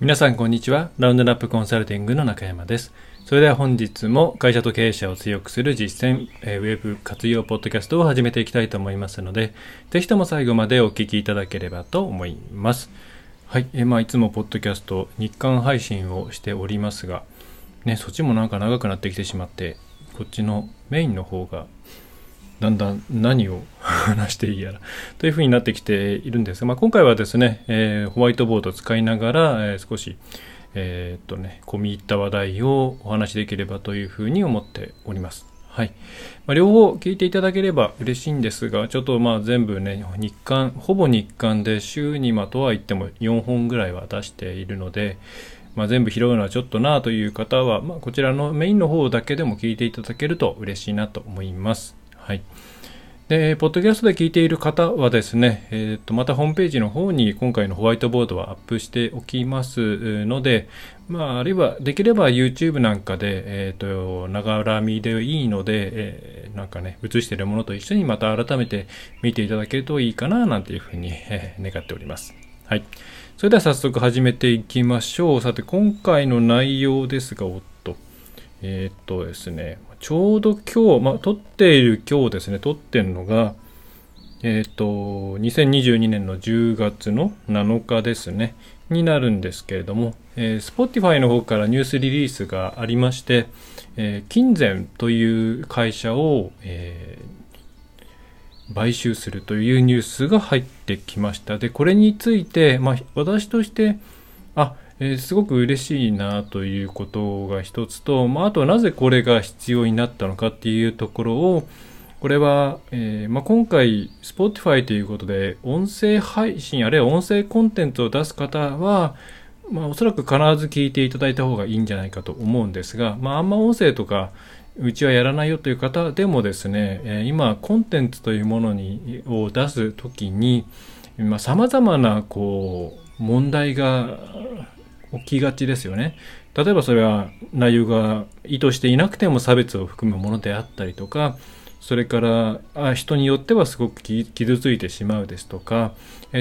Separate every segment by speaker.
Speaker 1: 皆さんこんにちは。ラウンドナップコンサルティングの中山です。それでは本日も会社と経営者を強くする実践、えーウェブ活用ポッドキャストを始めていきたいと思いますので、ぜひとも最後までお聞きいただければと思います。はい。えーまあ、いつもポッドキャスト、日刊配信をしておりますが、ね、そっちもなんか長くなってきてしまって、こっちのメインの方がだんだん何を話していいやらというふうになってきているんですが、まあ、今回はですね、えーホワイトボードを使いながら、えー少し、えーっとね、込み入った話題をお話しできればというふうに思っております。はい。まあ、両方聞いていただければ嬉しいんですが、ちょっとまあ全部ね、日刊、ほぼ日刊で週にまとは言っても4本ぐらいは出しているので、まあ、全部拾うのはちょっとなという方は、まあ、こちらのメインの方だけでも聞いていただけると嬉しいなと思います。はい。で、ポッドキャストで聞いている方はですね、えっ、と、またホームページの方に今回のホワイトボードはアップしておきますので、まあ、あるいはできれば YouTube なんかで、えっ、と、ながら見でいいので、えーなんかね、映しているものと一緒にまた改めて見ていただけるといいかな、なんていうふうに、えー願っております。はい。それでは早速始めていきましょう。さて、今回の内容ですが、おっと、えーっとですね、ちょうど今日、まあ、撮っている今日ですね、撮ってるのが、えーっと、2022年の10月の7日ですね、になるんですけれども、えー Spotify の方からニュースリリースがありまして、えー金銭という会社を、えー買収するというニュースが入ってきました。で、これについて、まあ、私として、あ、えーすごく嬉しいなということが一つと、まあ、あとはなぜこれが必要になったのかっていうところを、これは、えーまあ、今回、Spotify ということで、音声配信、あるいは音声コンテンツを出す方は、まあ、おそらく必ず聞いていただいた方がいいんじゃないかと思うんですが、まあ、あんま音声とか、うちはやらないよという方でもですね、えー今、コンテンツというものにを出すときに、まあ、様々な、こう、問題が起きがちですよね。例えばそれは内容が意図していなくても差別を含むものであったりとか、それから人によってはすごく傷ついてしまうですとか、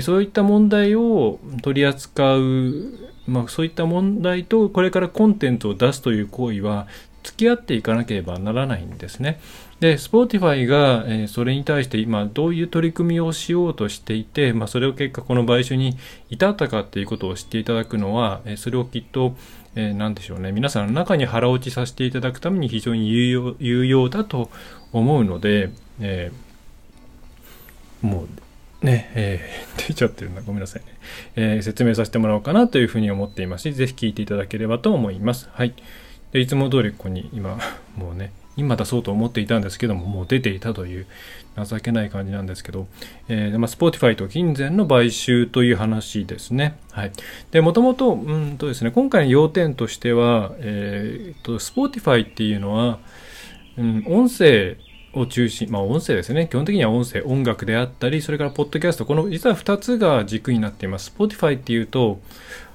Speaker 1: そういった問題を取り扱う、まあ、そういった問題とこれからコンテンツを出すという行為は付き合っていかなければならないんですね。で、Spotify が、えーそれに対して今どういう取り組みをしようとしていて、まあ、それを結果この買収に至ったかっていうことを知っていただくのは、えーそれをきっと、えーなんでしょうね、皆さんの中に腹落ちさせていただくために非常に有用有用だと思うので、えーもうね、えー 出ちゃってるな、ごめんなさいね、えー説明させてもらおうかなというふうに思っていますし、ぜひ聞いていただければと思います。はい。でいつも通りここに今、もうね、今出そうと思っていたんですけども、もう出ていたという情けない感じなんですけど、えーまあ、Spotify と金銭の買収という話ですね。はい。で、もともと、うんとですね、今回の要点としては、えーと、Spotify っていうのは、うん、音声を中心、まあ音声ですね。基本的には音声、音楽であったり、それからポッドキャスト、この実は2つが軸になっています。Spotify っていうと、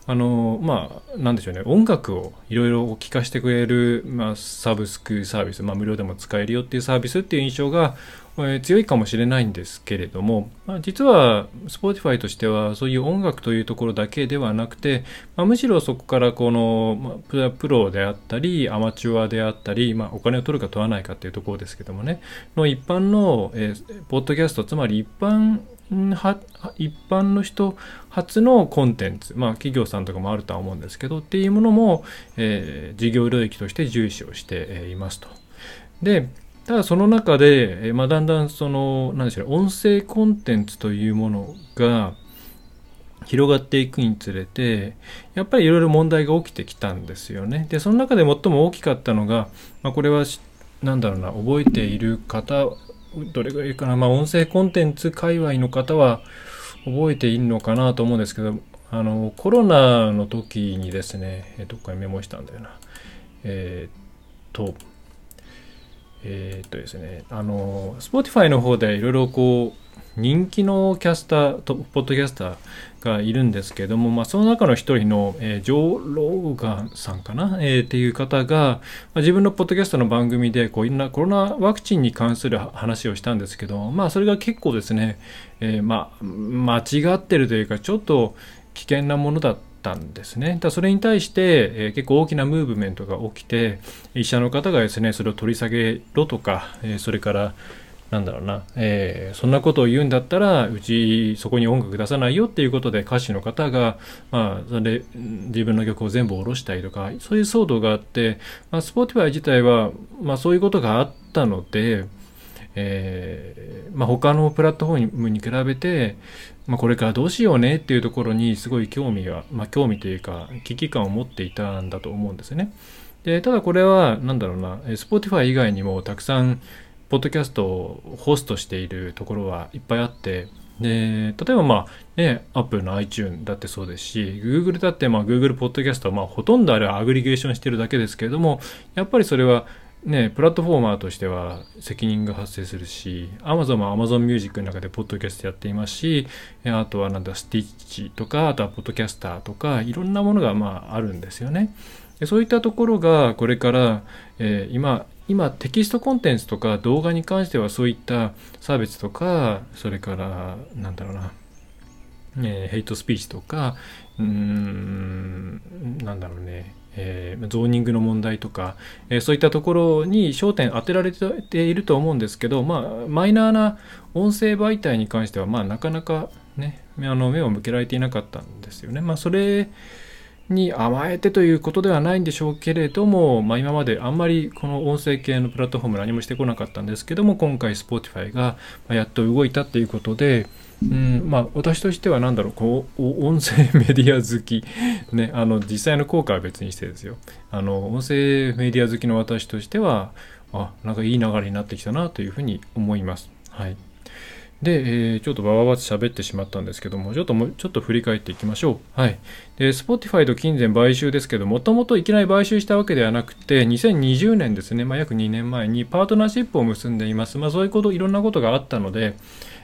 Speaker 1: あの、まあ、なんでしょうね、音楽をいろいろ聴かせてくれる、まあ、サブスクサービス、まあ、無料でも使えるよっていうサービスっていう印象が、え強いかもしれないんですけれども、まあ、実は Spotify としてはそういう音楽というところだけではなくて、まあ、むしろそこからこの、まあプロであったりアマチュアであったり、まあ、お金を取るか取らないかっていうところですけどもねの一般の、えーポッドキャストつまり一般は一般の人初のコンテンツ、まあ、企業さんとかもあるとは思うんですけどっていうものも、えー事業領域として重視をしていますと。でただその中で、えまあ、だんだんその何でしょう音声コンテンツというものが広がっていくにつれてやっぱりいろいろ問題が起きてきたんですよね。でその中で最も大きかったのが、まあ、これはしなんだろうな覚えている方どれぐらいかな、まあ、音声コンテンツ界隈の方は覚えているのかなと思うんですけどあのコロナの時にですねえどっかにメモしたんだよなえーっとえーっとですねあの Spotify の方でいろいろこう人気のキャスターポッドキャスターがいるんですけども、まあ、その中の一人の、えージョー・ローガンさんかな、えーっていう方が、まあ、自分のポッドキャストの番組でこういろんなコロナワクチンに関する話をしたんですけど、まあ、それが結構ですね、えーまあ、間違ってるというかちょっと危険なものだっったんですね。だそれに対して、えー、結構大きなムーブメントが起きて、医者の方がですね、それを取り下げろとか、えー、それから、なんだろうな、えー、そんなことを言うんだったら、うちそこに音楽出さないよっていうことで歌手の方が、まあ、それ自分の曲を全部下ろしたりとか、そういう騒動があって、まあ、Spotify 自体は、まあ、そういうことがあったので、えーまあ、他のプラットフォームに比べて、まあ、これからどうしようねっていうところにすごい興味が、まあ、興味というか危機感を持っていたんだと思うんですね。でただこれは何だろうな Spotify 以外にもたくさんポッドキャストをホストしているところはいっぱいあって、で、例えばまあ、ね、Apple の iTune だってそうですし、Google だってまあ Google ポッドキャストはまあほとんどあれはアグリゲーションしてるだけですけれども、やっぱりそれはね、プラットフォーマーとしては責任が発生するし、Amazon も Amazon Music の中でポッドキャストやっていますし、あとはなんだ、スティッチとか、あとはポッドキャスターとか、いろんなものがまああるんですよね。そういったところがこれから、えー、今今テキストコンテンツとか動画に関してはそういった差別とかそれからなんだろうな、えー、ヘイトスピーチとかうーんなんだろうねえー、ゾーニングの問題とか、えー、そういったところに焦点当てられていると思うんですけど、まあ、マイナーな音声媒体に関しては、まあ、なかなかね、あの目を向けられていなかったんですよね。まあ、それに甘えてということではないんでしょうけれども、まあ、今まであんまりこの音声系のプラットフォーム何もしてこなかったんですけども今回 Spotify がやっと動いたっていうことで、うんまあ、私としては何だろうこう音声メディア好き、ね、あの実際の効果は別にしてですよあの音声メディア好きの私としてはあなんかいい流れになってきたなというふうに思います。はいで、えー、ちょっとばばばと喋ってしまったんですけども、ちょっともちょっと振り返っていきましょう。はい。で、Spotify と金銭買収ですけど、もともといきなり買収したわけではなくて、2020年ですね、まあ、約2年前にパートナーシップを結んでいます。まあ、そういうこと、いろんなことがあったので、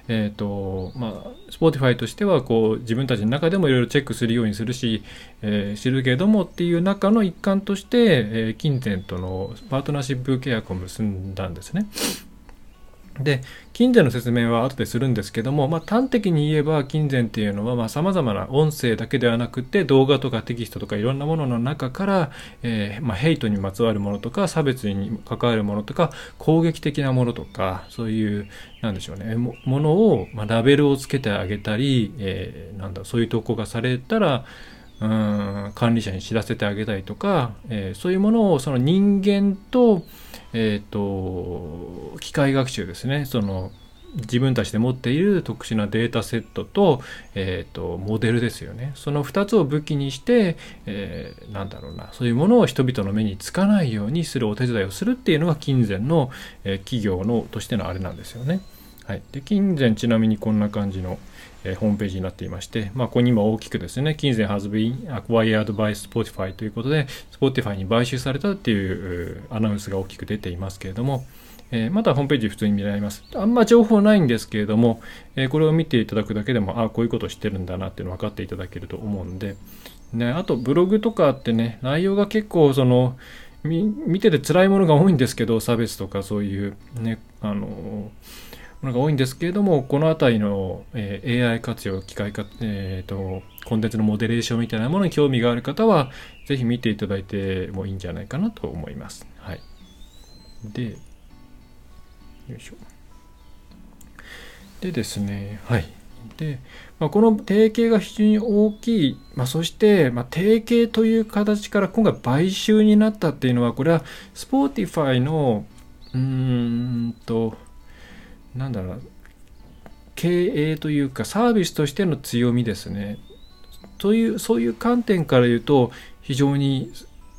Speaker 1: えっ、ー、と、まあ、Spotify としては、こう、自分たちの中でもいろいろチェックするようにするし、えー、知るけれどもっていう中の一環として、えー、金銭とのパートナーシップ契約を結んだんですね。で、金銭の説明は後でするんですけども、まあ、端的に言えば金銭っていうのはまあ様々な音声だけではなくて動画とかテキストとかいろんなものの中から、えー、まあ、ヘイトにまつわるものとか差別に関わるものとか攻撃的なものとかそういうなんでしょうねものを、まあ、ラベルをつけてあげたり、えー、なんだそういう投稿がされたらうん管理者に知らせてあげたりとか、えー、そういうものをその人間とえっ、ー、と、機械学習ですね。その、自分たちで持っている特殊なデータセットと、えっ、ー、と、モデルですよね。その2つを武器にして、えー、なんだろうな、そういうものを人々の目につかないようにするお手伝いをするっていうのが金銭の、えー、企業のとしてのあれなんですよね。はい。で、金銭ちなみにこんな感じの、えー、ホームページになっていまして、まあ、ここに今大きくですね、金銭 has been acquired by Spotify ということで、Spotify に買収されたっていうアナウンスが大きく出ていますけれども、えー、またホームページ普通に見られます。あんま情報ないんですけれども、えー、これを見ていただくだけでも、あこういうことを知ってるんだなっていうの分かっていただけると思うんで、ね、あとブログとかってね、内容が結構その、見てて辛いものが多いんですけど、差別とかそういうね、あのーものが多いんですけれども、この辺りの、えー、AI 活用、機械化、えーと、コンテンツのモデレーションみたいなものに興味がある方は、ぜひ見ていただいてもいいんじゃないかなと思います。はい。で、よいしょ。でですね、はい。で、まあ、この提携が非常に大きい、まあ、そして、まあ、提携という形から今回買収になったっていうのは、これは Spotify の、うーんと、なんだろう経営というかサービスとしての強みですね。というそういう観点から言うと非常に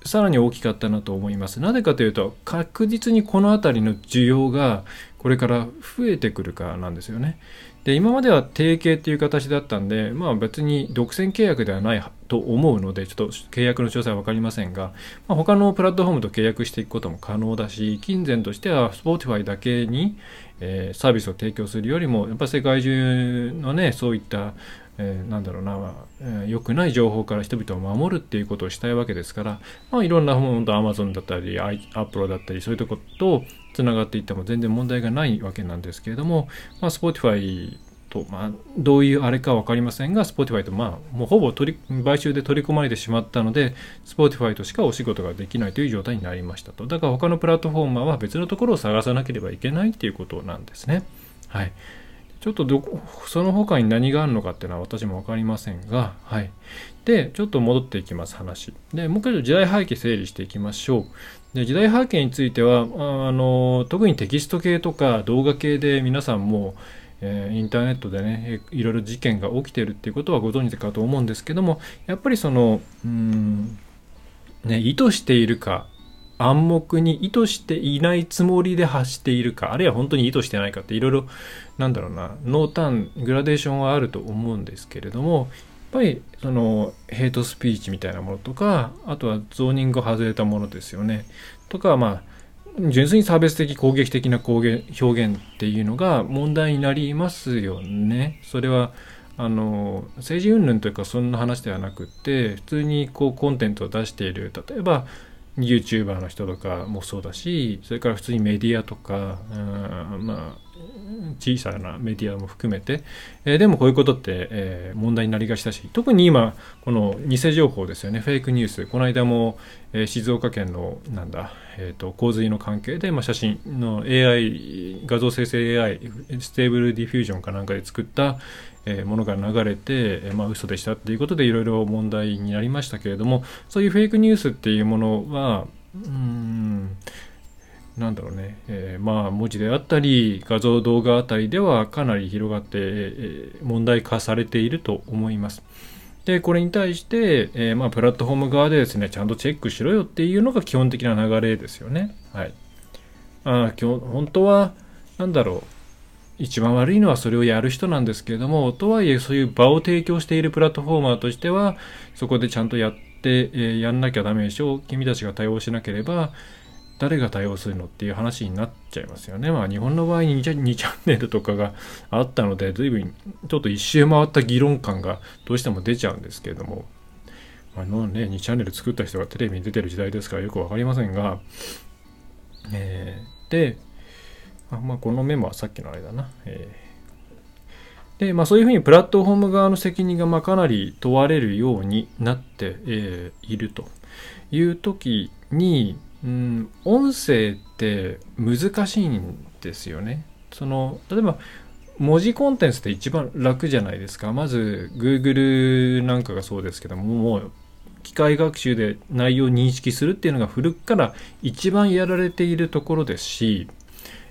Speaker 1: さらに大きかったなと思います。なぜかというと確実にこの辺りの需要がこれから増えてくるからなんですよね。で今までは提携っていう形だったんで、まあ、別に独占契約ではないと思うのでちょっと契約の詳細は分かりませんが、まあ、他のプラットフォームと契約していくことも可能だし金銭としては Spotify だけに、えー、サービスを提供するよりもやっぱ世界中のねそういったえー、なんだろうな、えー、良くない情報から人々を守るっていうことをしたいわけですから、まあ、いろんな本当 Amazon だったり、アップロだったり、そういうとことつながっていっても全然問題がないわけなんですけれども、まあ、Spotify と、まあ、どういうあれか分かりませんが、Spotify と、まあ、もうほぼ取り買収で取り込まれてしまったので、Spotify としかお仕事ができないという状態になりましたと。だから他のプラットフォーマーは別のところを探さなければいけないっていうことなんですね。はい。ちょっとどこ、その他に何があるのかっていうのは私も分かりませんが、はい。で、ちょっと戻っていきます、話。で、もう一回時代背景整理していきましょう。で、時代背景については、あの、特にテキスト系とか動画系で皆さんも、えー、インターネットでねいろいろ事件が起きてるっていうことはご存知かと思うんですけどもやっぱりそのうんね意図しているか暗黙に意図していないつもりで発しているかあるいは本当に意図してないかっていろいろなんだろうな濃淡グラデーションはあると思うんですけれどもっぱりそのヘイトスピーチみたいなものとかあとはゾーニングを外れたものですよねとかまあ純粋に差別的攻撃的な表現っていうのが問題になりますよね。それはあの政治云々というかそんな話ではなくって普通にこうコンテンツを出している例えば YouTuber の人とかもそうだしそれから普通にメディアとか、うん、まあ小さなメディアも含めて、えー、でもこういうことって、えー、問題になりがちだし特に今この偽情報ですよね。フェイクニュース。この間も、えー、静岡県のなんだ、えーと、洪水の関係で、まあ、写真の AI 画像生成 AI ステーブルディフュージョンかなんかで作った、えものが流れて、えー、まあ嘘でしたっていうことでいろいろ問題になりましたけれどもそういうフェイクニュースっていうものはうんなんだろうね、えー、まあ文字であったり画像動画あたりではかなり広がって、えー、問題化されていると思います。でこれに対して、えー、まあ、プラットフォーム側でですねちゃんとチェックしろよっていうのが基本的な流れですよね。はい、あ今日本当は何だろう一番悪いのはそれをやる人なんですけれどもとはいえそういう場を提供しているプラットフォーマーとしてはそこでちゃんとやって、えー、やんなきゃダメでしょう君たちが対応しなければ誰が対応するのっていう話になっちゃいますよね。まあ日本の場合に 2, チャンネルとかがあったので随分ちょっと一周回った議論感がどうしても出ちゃうんですけれども、あのね、2チャンネル作った人がテレビに出てる時代ですからよく分かりませんが、えー、で、あまあ、このメモはさっきのあれだな。えー、で、まあそういうふうにプラットフォーム側の責任がまかなり問われるようになって、え、いるという時に、うん、音声って難しいんですよね。その例えば文字コンテンツって一番楽じゃないですか。まず Google なんかがそうですけども、もう機械学習で内容を認識するっていうのが古くから一番やられているところですし、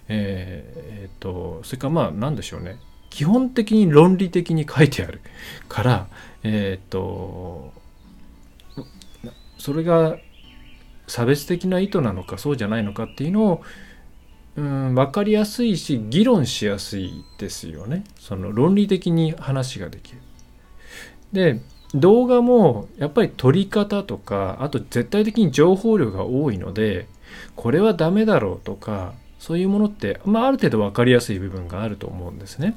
Speaker 1: えー、っと、それからまあ何でしょうね。基本的に論理的に書いてあるから、えー、っと、それが差別的な意図なのかそうじゃないのかっていうのをうん分かりやすいし議論しやすいですよねその論理的に話ができる。で動画もやっぱり撮り方とかあと絶対的に情報量が多いのでこれはダメだろうとかそういうものって、まあ、ある程度分かりやすい部分があると思うんですね。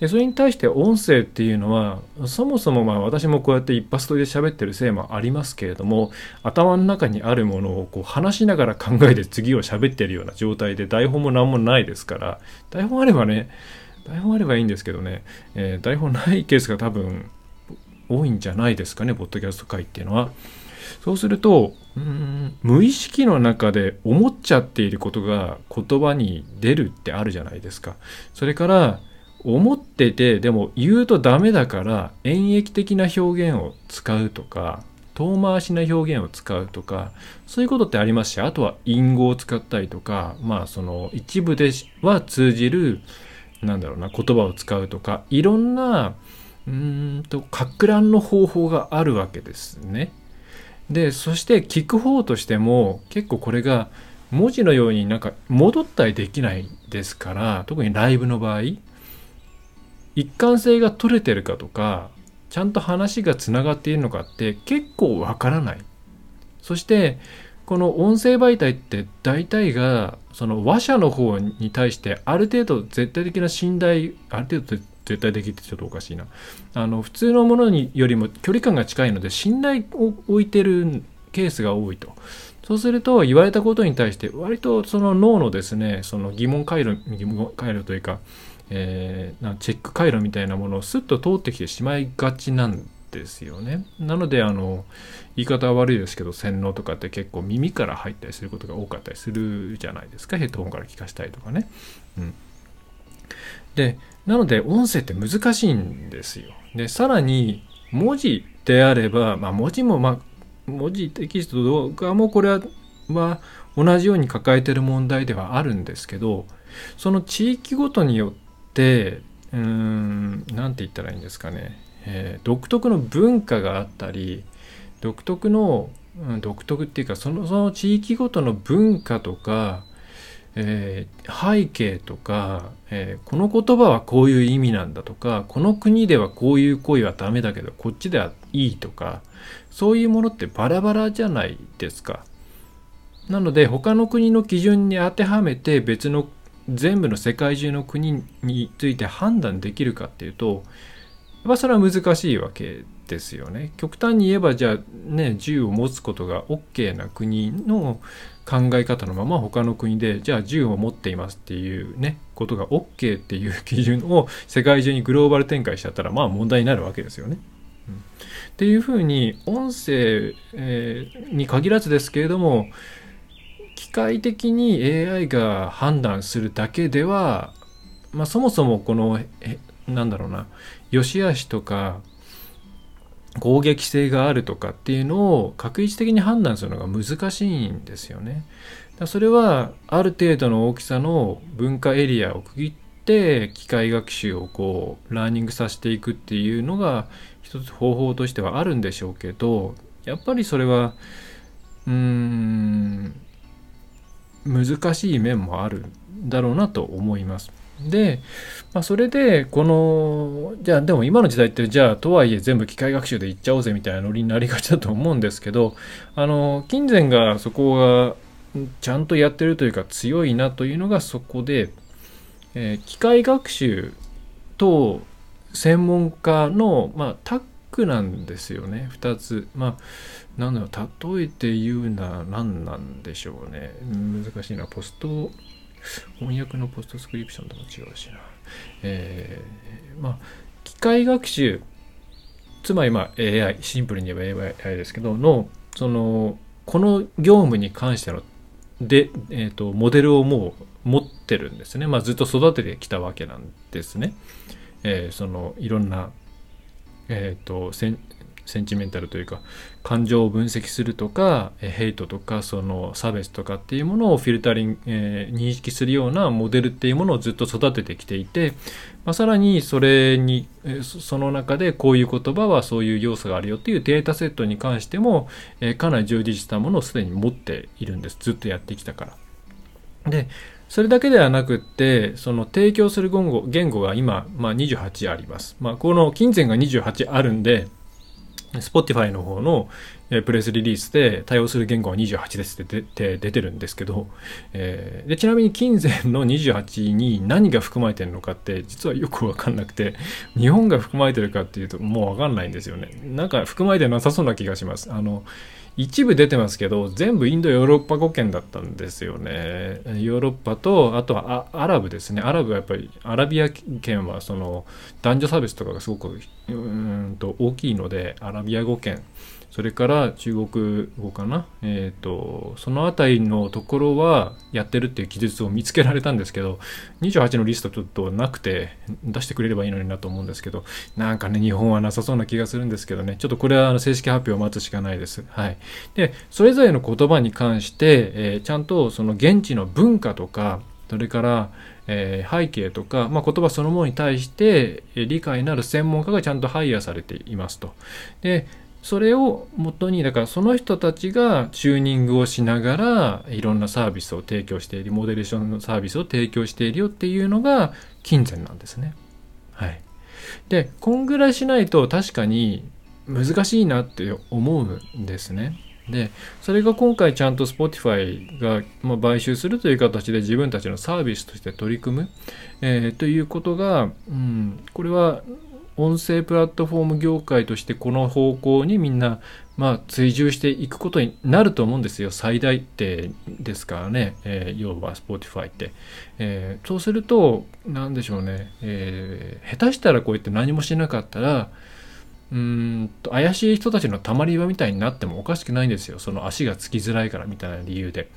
Speaker 1: でそれに対して音声っていうのはそもそもまあ私もこうやって一発撮りで喋ってるせいもありますけれども頭の中にあるものをこう話しながら考えて次を喋ってるような状態で台本も何もないですから台本あればね台本あればいいんですけどね、えー、台本ないケースが多分多いんじゃないですかねポッドキャスト界っていうのは。そうするとうん無意識の中で思っちゃっていることが言葉に出るってあるじゃないですか。それから思っててでも言うとダメだから演繹的な表現を使うとか遠回しな表現を使うとかそういうことってありますしあとは隠語を使ったりとかまあその一部では通じるなんだろうな言葉を使うとかいろんなうんとかく乱の方法があるわけですね。でそして聞く方としても結構これが文字のようになんか戻ったりできないですから特にライブの場合一貫性が取れてるかとかちゃんと話がつながっているのかって結構わからない。そしてこの音声媒体って大体がその話者の方に対してある程度絶対的な信頼ある程度絶対的ってちょっとおかしいな。あの普通のものによりも距離感が近いので信頼を置いてるケースが多いと。そうすると言われたことに対して割とその脳のですねその疑問回路疑問回路というかえー、チェック回路みたいなものをスッと通ってきてしまいがちなんですよね。なのであの言い方は悪いですけど洗脳とかって結構耳から入ったりすることが多かったりするじゃないですかヘッドホンから聞かしたりとかね。うん、でなので音声って難しいんですよ。でさらに文字であれば、まあ、文字も、まあ、文字テキスト動画もこれは、まあ、同じように抱えてる問題ではあるんですけどその地域ごとによってうーん何て言ったらいいんですかねえー、独特の文化があったり独特の、うん、独特っていうかそのその地域ごとの文化とか、えー、背景とか、えー、この言葉はこういう意味なんだとかこの国ではこういう行為はダメだけどこっちではいいとかそういうものってバラバラじゃないですか。なので他の国の基準に当てはめて別の全部の世界中の国について判断できるかっていうとぱそれは難しいわけですよね。極端に言えばじゃあね銃を持つことが OK な国の考え方のまま他の国でじゃあ銃を持っていますっていうねことが OK っていう基準を世界中にグローバル展開しちゃったらまあ問題になるわけですよね。っていうふうに音声、に限らずですけれども機械的に AI が判断するだけでは、まあ、そもそもこのなんだろうな良し悪しとか攻撃性があるとかっていうのを確一的に判断するのが難しいんですよね。だそれはある程度の大きさの文化エリアを区切って機械学習をこうラーニングさせていくっていうのが一つ方法としてはあるんでしょうけどやっぱりそれはうーん難しい面もあるんだろうなと思います。で、まあ、それでこのじゃあでも今の時代ってじゃあとはいえ全部機械学習でいっちゃおうぜみたいなノリになりがちだと思うんですけどあの金銭がそこがちゃんとやってるというか強いなというのがそこで、えー、機械学習と専門家の、まあ、タッグなんですよね2つ。まあなんだろう例えて言うなら何なんでしょうね難しいなポスト翻訳のポストスクリプションとも違うしな。えー、まあ、機械学習、つまりまあ AI、シンプルに言えば AI ですけど、の、その、この業務に関しての、で、えっ、ー、と、モデルをもう持ってるんですね。まあ、ずっと育ててきたわけなんですね。えー、その、いろんな、えっ、ー、と、センチメンタルというか感情を分析するとかヘイトとかその差別とかっていうものをフィルタリング、えー、認識するようなモデルっていうものをずっと育ててきていて、まあ、さらにそれにその中でこういう言葉はそういう要素があるよっていうデータセットに関しても、えー、かなり充実したものをすでに持っているんですずっとやってきたから。でそれだけではなくって、その提供する言語言語が今、まあ、28あります。まあ、この金銭が28あるんで、Spotify の方のプレスリリースで対応する言語は28ですって出てるんですけど、えー、でちなみに金銭の28に何が含まれてるのかって実はよくわかんなくて日本が含まれてるかっていうともうわかんないんですよねなんか含まれてなさそうな気がしますあの一部出てますけど全部インドヨーロッパ語圏だったんですよね。ヨーロッパとあとはアラブですね。アラブはやっぱりアラビア圏はその男女差別とかがすごくうんと大きいのでアラビア語圏それから中国語かな、えーと、その辺りのところはやってるっていう記述を見つけられたんですけど28のリストちょっとなくて出してくれればいいのになと思うんですけどなんかね日本はなさそうな気がするんですけどねちょっとこれは正式発表を待つしかないです。はい、でそれぞれの言葉に関して、えー、ちゃんとその現地の文化とかそれから、えー、背景とか、まあ、言葉そのものに対して、理解のある専門家がちゃんとハイヤーされていますと。でそれをもとにだからその人たちがチューニングをしながらいろんなサービスを提供しているモデレーションのサービスを提供しているよっていうのが金銭なんですね。はい、でこんぐらいしないと確かに難しいなって思うんですね。でそれが今回ちゃんと Spotify が、ま、買収するという形で自分たちのサービスとして取り組む、えー、ということが、うん、これは音声プラットフォーム業界としてこの方向にみんなまあ、追従していくことになると思うんですよ。最大手ですからね。えー、要は Spotify って。えー、そうすると、なんでしょうね。えー、下手したらこうやって何もしなかったら、うんと怪しい人たちのたまり場みたいになってもおかしくないんですよ。その足がつきづらいからみたいな理由で。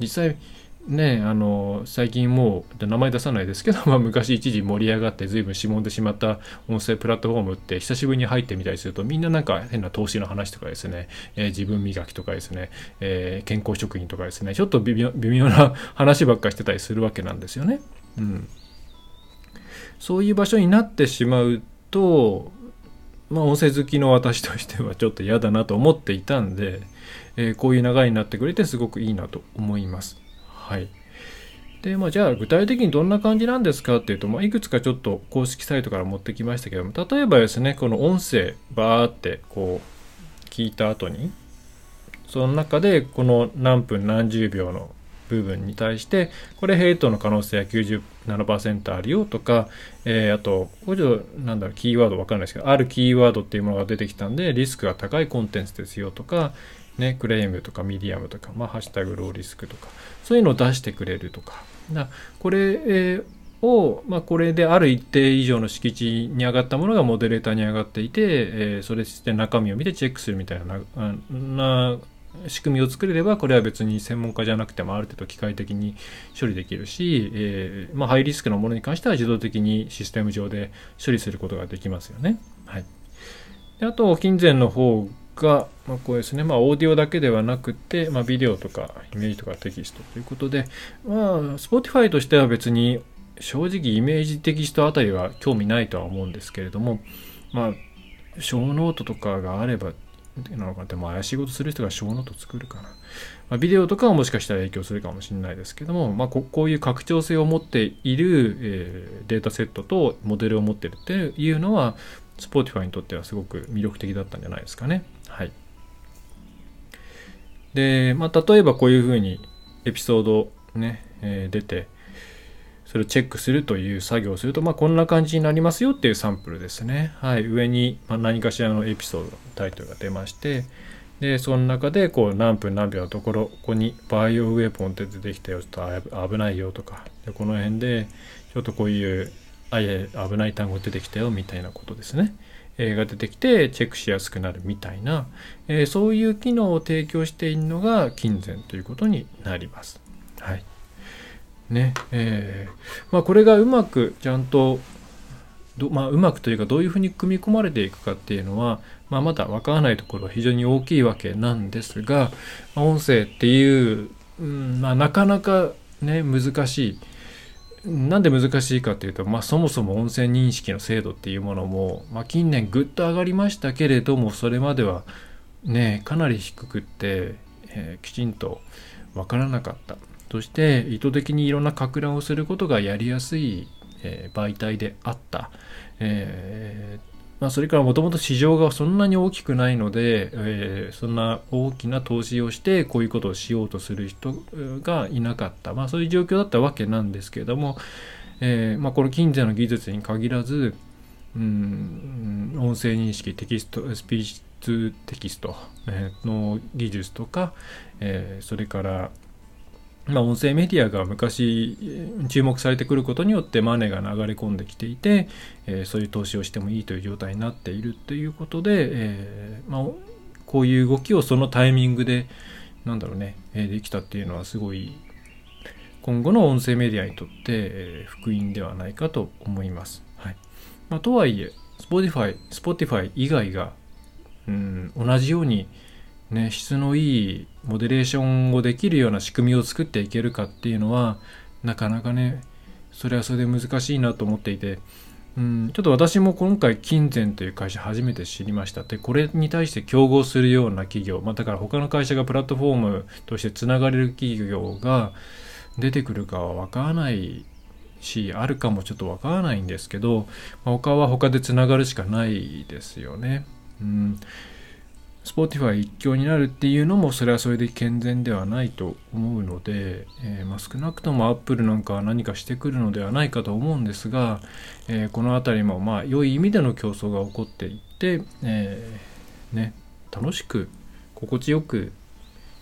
Speaker 1: 実際、ねあの最近もう名前出さないですけど、まあ、昔一時盛り上がって随分しぼんでしまった音声プラットフォームって久しぶりに入ってみたりするとみんななんか変な投資の話とかですね、えー、自分磨きとかですね、えー、健康食品とかですねちょっと微妙微妙な話ばっかしてたりするわけなんですよね。うん、そういう場所になってしまうとまあ音声好きの私としてはちょっと嫌だなと思っていたんで、えー、こういう流れになってくれてすごくいいなと思います。はい。で、まあ、じゃあ具体的にどんな感じなんですかっていうと、まあ、いくつかちょっと公式サイトから持ってきましたけども、例えばですね、この音声、バーってこう、聞いた後に、その中でこの何分何十秒の部分に対して、これヘイトの可能性は97%あるよとか、えー、あと、これちょっと、なんだろう、キーワードわかんないですけど、あるキーワードっていうものが出てきたんで、リスクが高いコンテンツですよとか、ね、クレームとかミディアムとか、まあ、ハッシュタグローリスクとか、そういうのを出してくれるとか。だこれを、まあ、これである一定以上の敷地に上がったものがモデレーターに上がっていて、えー、それして中身を見てチェックするみたいなな仕組みを作れれば、これは別に専門家じゃなくてもある程度機械的に処理できるし、えー、まあ、ハイリスクのものに関しては自動的にシステム上で処理することができますよね。はい。であと、 Kinzen の方が、まあ、こうですね、まあ、オーディオだけではなくて、まあ、ビデオとかイメージとかテキストということで、まあ、Spotify としては別に正直イメージテキストあたりは興味ないとは思うんですけれども、まあ、ショーノートとかがあればなのかでも怪しいことする人がショーノート作るかな。まあ、ビデオとかはもしかしたら影響するかもしれないですけども、まあ、こういう拡張性を持っている、えー、データセットとモデルを持ってるっていうのは、Spotify にとってはすごく魅力的だったんじゃないですかね。で、まあ、例えばこういうふうにエピソードね、えー、出て、それをチェックするという作業をすると、まあ、こんな感じになりますよっていうサンプルですね。はい。上に、ま何かしらのエピソードタイトルが出まして、で、その中で、こう、何分何秒のところ、ここにバイオウェポンって出てきたよ、ちょっと危ないよとか、で、この辺で、ちょっとこういうあいや危ない単語出てきたよみたいなことですね。えー、が出てきてチェックしやすくなるみたいな、えー、そういう機能を提供しているのが金銭ということになります。はい。ね、えー、まあこれがうまくちゃんとどまあ、うまくというかどういうふうに組み込まれていくかっていうのは、まあ、まだわからないところは非常に大きいわけなんですが、まあ、音声っていう、うんまあ、なかなかね難しいなんで難しいかっていうと、まあ、そもそも温泉認識の精度っていうものも、まあ、近年ぐっと上がりましたけれどもそれまではねかなり低くって、えー、きちんと分からなかった。そして意図的にいろんなか乱をすることがやりやすい、えー、媒体であった、えーまあ、それからもともと市場がそんなに大きくないので、えー、そんな大きな投資をしてこういうことをしようとする人がいなかった、まあ、そういう状況だったわけなんですけれども、えー、まあ、この近世の技術に限らず、うん、音声認識テキストスピーチテキストの技術とか、えー、それからまあ、音声メディアが昔注目されてくることによってマネーが流れ込んできていて、えー、そういう投資をしてもいいという状態になっているということで、えー、まあ、こういう動きをそのタイミングでなんだろうね、えー、できたっていうのはすごい今後の音声メディアにとって、え福音ではないかと思います。はいまあ、とはいえ Spotify, Spotify 以外が、うん、同じようにね、質のいいモデレーションをできるような仕組みを作っていけるかっていうのはなかなかねそれはそれで難しいなと思っていて、うん、ちょっと私も今回金銭という会社初めて知りましたでこれに対して競合するような企業、まあ、だから他の会社がプラットフォームとしてつながれる企業が出てくるかは分からないしあるかもちょっと分からないんですけど、まあ、他は他でつながるしかないですよね。うんスポーティファイ一強になるっていうのもそれはそれで健全ではないと思うので、えー、まあ、少なくともアップルなんかは何かしてくるのではないかと思うんですが、えー、この辺りもまあ良い意味での競争が起こっていって、えー、ね、楽しく心地よく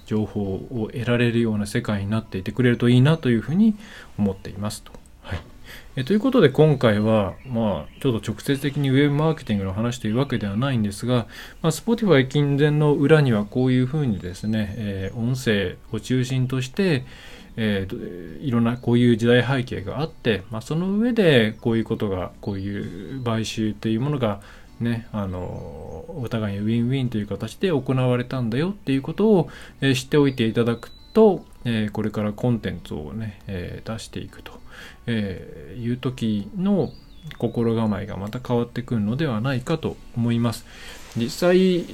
Speaker 1: 情報を得られるような世界になっていてくれるといいなというふうに思っていますと。えということで今回は、まあ、ちょっと直接的にウェブマーケティングの話というわけではないんですが、まあ、Spotify 近前の裏にはこういうふうにですね、えー、音声を中心として、えー、いろんなこういう時代背景があって、まあ、その上でこういうことがこういう買収というものがね、あのお互いにウィンウィンという形で行われたんだよっていうことを、えー、知っておいていただくと、えー、これからコンテンツをね、えー、出していくと、えいう時の心構えがまた変わってくるのではないかと思います。実際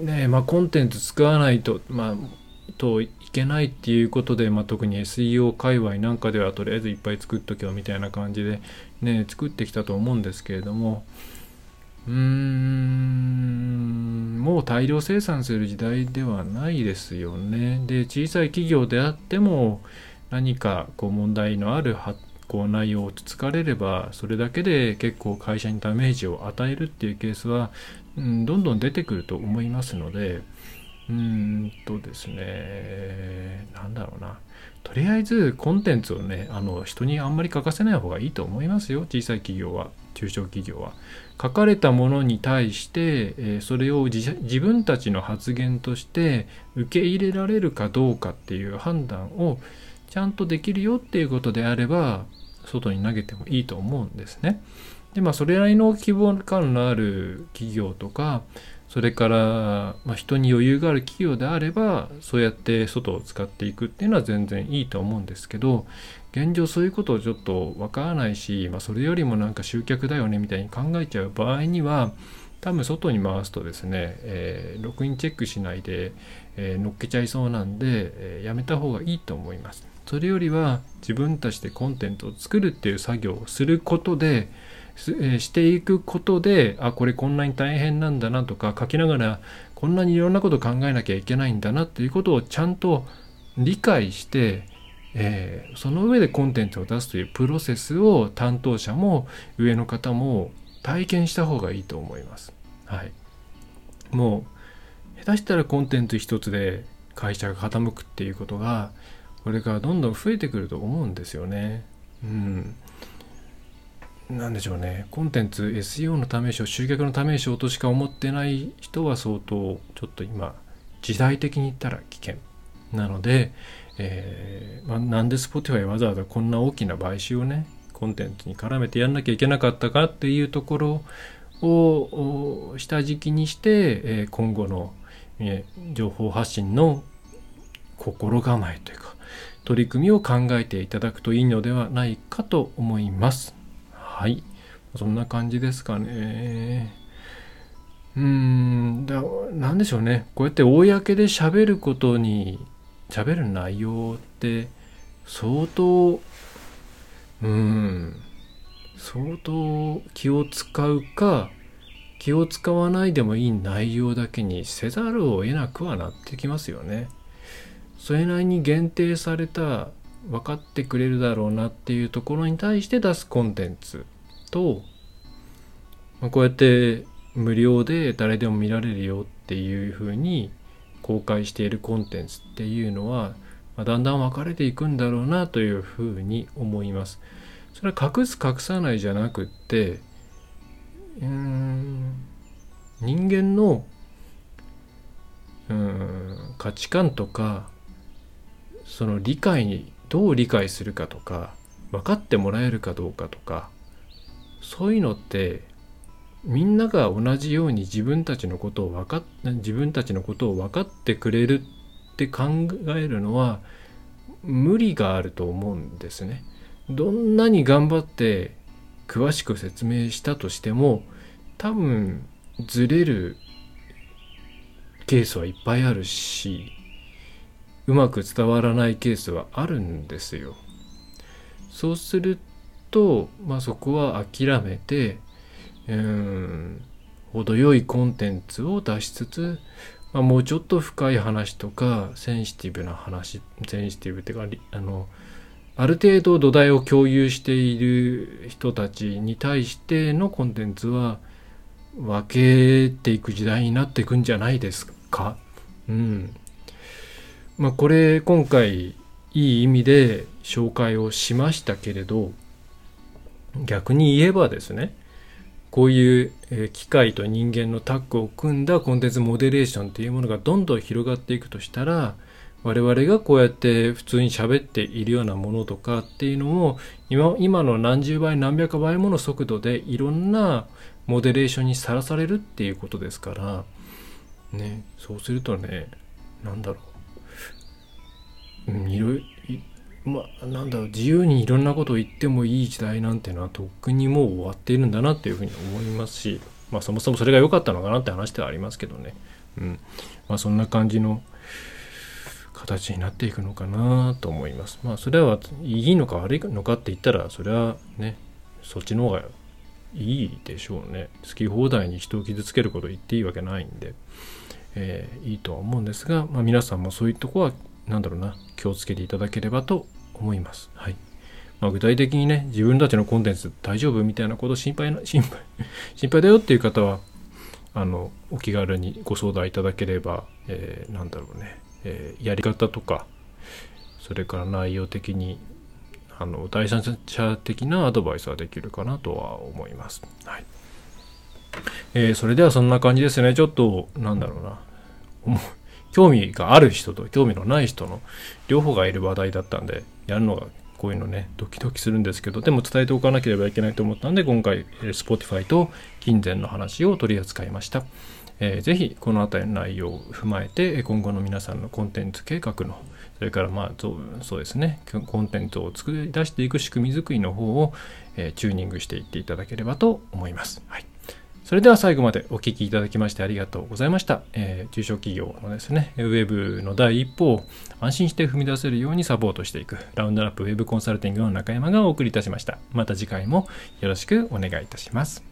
Speaker 1: ね、まあ、コンテンツ使わないと、まあ、といけないっていうことで、まあ、特に SEO 界隈なんかではとりあえずいっぱい作っとけよみたいな感じでね作ってきたと思うんですけれどもうーんもう大量生産する時代ではないですよね。で小さい企業であっても何かこう問題のあるこう内容をつつかれればそれだけで結構会社にダメージを与えるっていうケースは、うん、どんどん出てくると思いますのでうーんとですねなんだろうなとりあえずコンテンツをねあの人にあんまり書かせない方がいいと思いますよ小さい企業は中小企業は。書かれたものに対して、えそれを自分たちの発言として受け入れられるかどうかっていう判断をちゃんとできるよっていうことであれば外に投げてもいいと思うんですね。でまあそれなりの希望感のある企業とかそれから、まあ、人に余裕がある企業であればそうやって外を使っていくっていうのは全然いいと思うんですけど現状そういうことをちょっとわからないし、まあ、それよりもなんか集客だよねみたいに考えちゃう場合には多分外に回すとですね、えー、ログインチェックしないで、えー、乗っけちゃいそうなんで、えー、やめた方がいいと思います。それよりは自分たちでコンテンツを作るっていう作業をすることで、していくことであこれこんなに大変なんだなとか書きながらこんなにいろんなこと考えなきゃいけないんだなっていうことをちゃんと理解して、えー、その上でコンテンツを出すというプロセスを担当者も上の方も体験した方がいいと思います。はい、もう下手したらコンテンツ一つで会社が傾くっていうことがこれからどんどん増えてくると思うんですよね。うん、なんでしょうね。コンテンツ SEO のためし集客のためしようとしか思ってない人は相当ちょっと今時代的に言ったら危険。なので、えーまあ、なんで Spotify わざわざこんな大きな買収をねコンテンツに絡めてやんなきゃいけなかったかっていうところを下敷きにして、え、今後の、え、情報発信の心構えというか取り組みを考えていただくといいのではないかと思います。はい。そんな感じですかね。うーん、だなんでしょうね。こうやって公で喋ることに、喋る内容って相当、うん、相当気を使うか、気を使わないでもいい内容だけにせざるを得なくはなってきますよね。それなりに限定された分かってくれるだろうなっていうところに対して出すコンテンツと、まあ、こうやって無料で誰でも見られるよっていうふうに公開しているコンテンツっていうのは、まあ、だんだん分かれていくんだろうなというふうに思います。それは隠す隠さないじゃなくってうん人間のうん価値観とかその理解にどう理解するかとか分かってもらえるかどうかとかそういうのってみんなが同じように自分たちのことを分かっ自分たちのことを分かってくれるって考えるのは無理があると思うんですね。どんなに頑張って詳しく説明したとしても多分ずれるケースはいっぱいあるしうまく伝わらないケースはあるんですよ。そうすると、まあ、そこは諦めてうん程よいコンテンツを出しつつ、まあ、もうちょっと深い話とかセンシティブな話センシティブっていうかあのある程度土台を共有している人たちに対してのコンテンツは分けていく時代になっていくんじゃないですか？うん。まあこれ今回いい意味で紹介をしましたけれど逆に言えばですねこういう機械と人間のタッグを組んだコンテンツモデレーションっていうものがどんどん広がっていくとしたら我々がこうやって普通に喋っているようなものとかっていうのも今今の何十倍何百倍もの速度でいろんなモデレーションにさらされるっていうことですからねそうするとね何だろう、いろいまあなんだろう自由にいろんなことを言ってもいい時代なんてのはとっくにもう終わっているんだなっていうふうに思いますしまあそもそもそれが良かったのかなって話ではありますけどねうんまあそんな感じの形になっていくのかなと思います。まあそれはいいのか悪いのかって言ったらそれはねそっちの方がいいでしょうね。好き放題に人を傷つけること言っていいわけないんで、えー、いいとは思うんですが、まあ、皆さんもそういうとこは何だろうな気をつけていただければと思います。はい。まあ、具体的にね自分たちのコンテンツ大丈夫みたいなこと心配な 心配心配だよっていう方はあのお気軽にご相談いただければ、えー、なんだろうねえー、やり方とかそれから内容的にあの第三者的なアドバイスはできるかなとは思います。はいえー、それではそんな感じですね。ちょっと、なんだろうな。興味がある人と興味のない人の両方がいる話題だったんで、やるのがこういうのね、ドキドキするんですけど、でも伝えておかなければいけないと思ったんで、今回、Spotify と金銭の話を取り扱いました。えー、ぜひこの辺りの内容を踏まえて今後の皆さんのコンテンツ計画のそれからまあそうですねコンテンツを作り出していく仕組み作りの方を、えー、チューニングしていっていただければと思います。はいそれでは最後までお聞きいただきましてありがとうございました。えー、中小企業のですね、ウェブの第一歩を安心して踏み出せるようにサポートしていくラウンドラップウェブコンサルティングの中山がお送りいたしました。また次回もよろしくお願いいたします。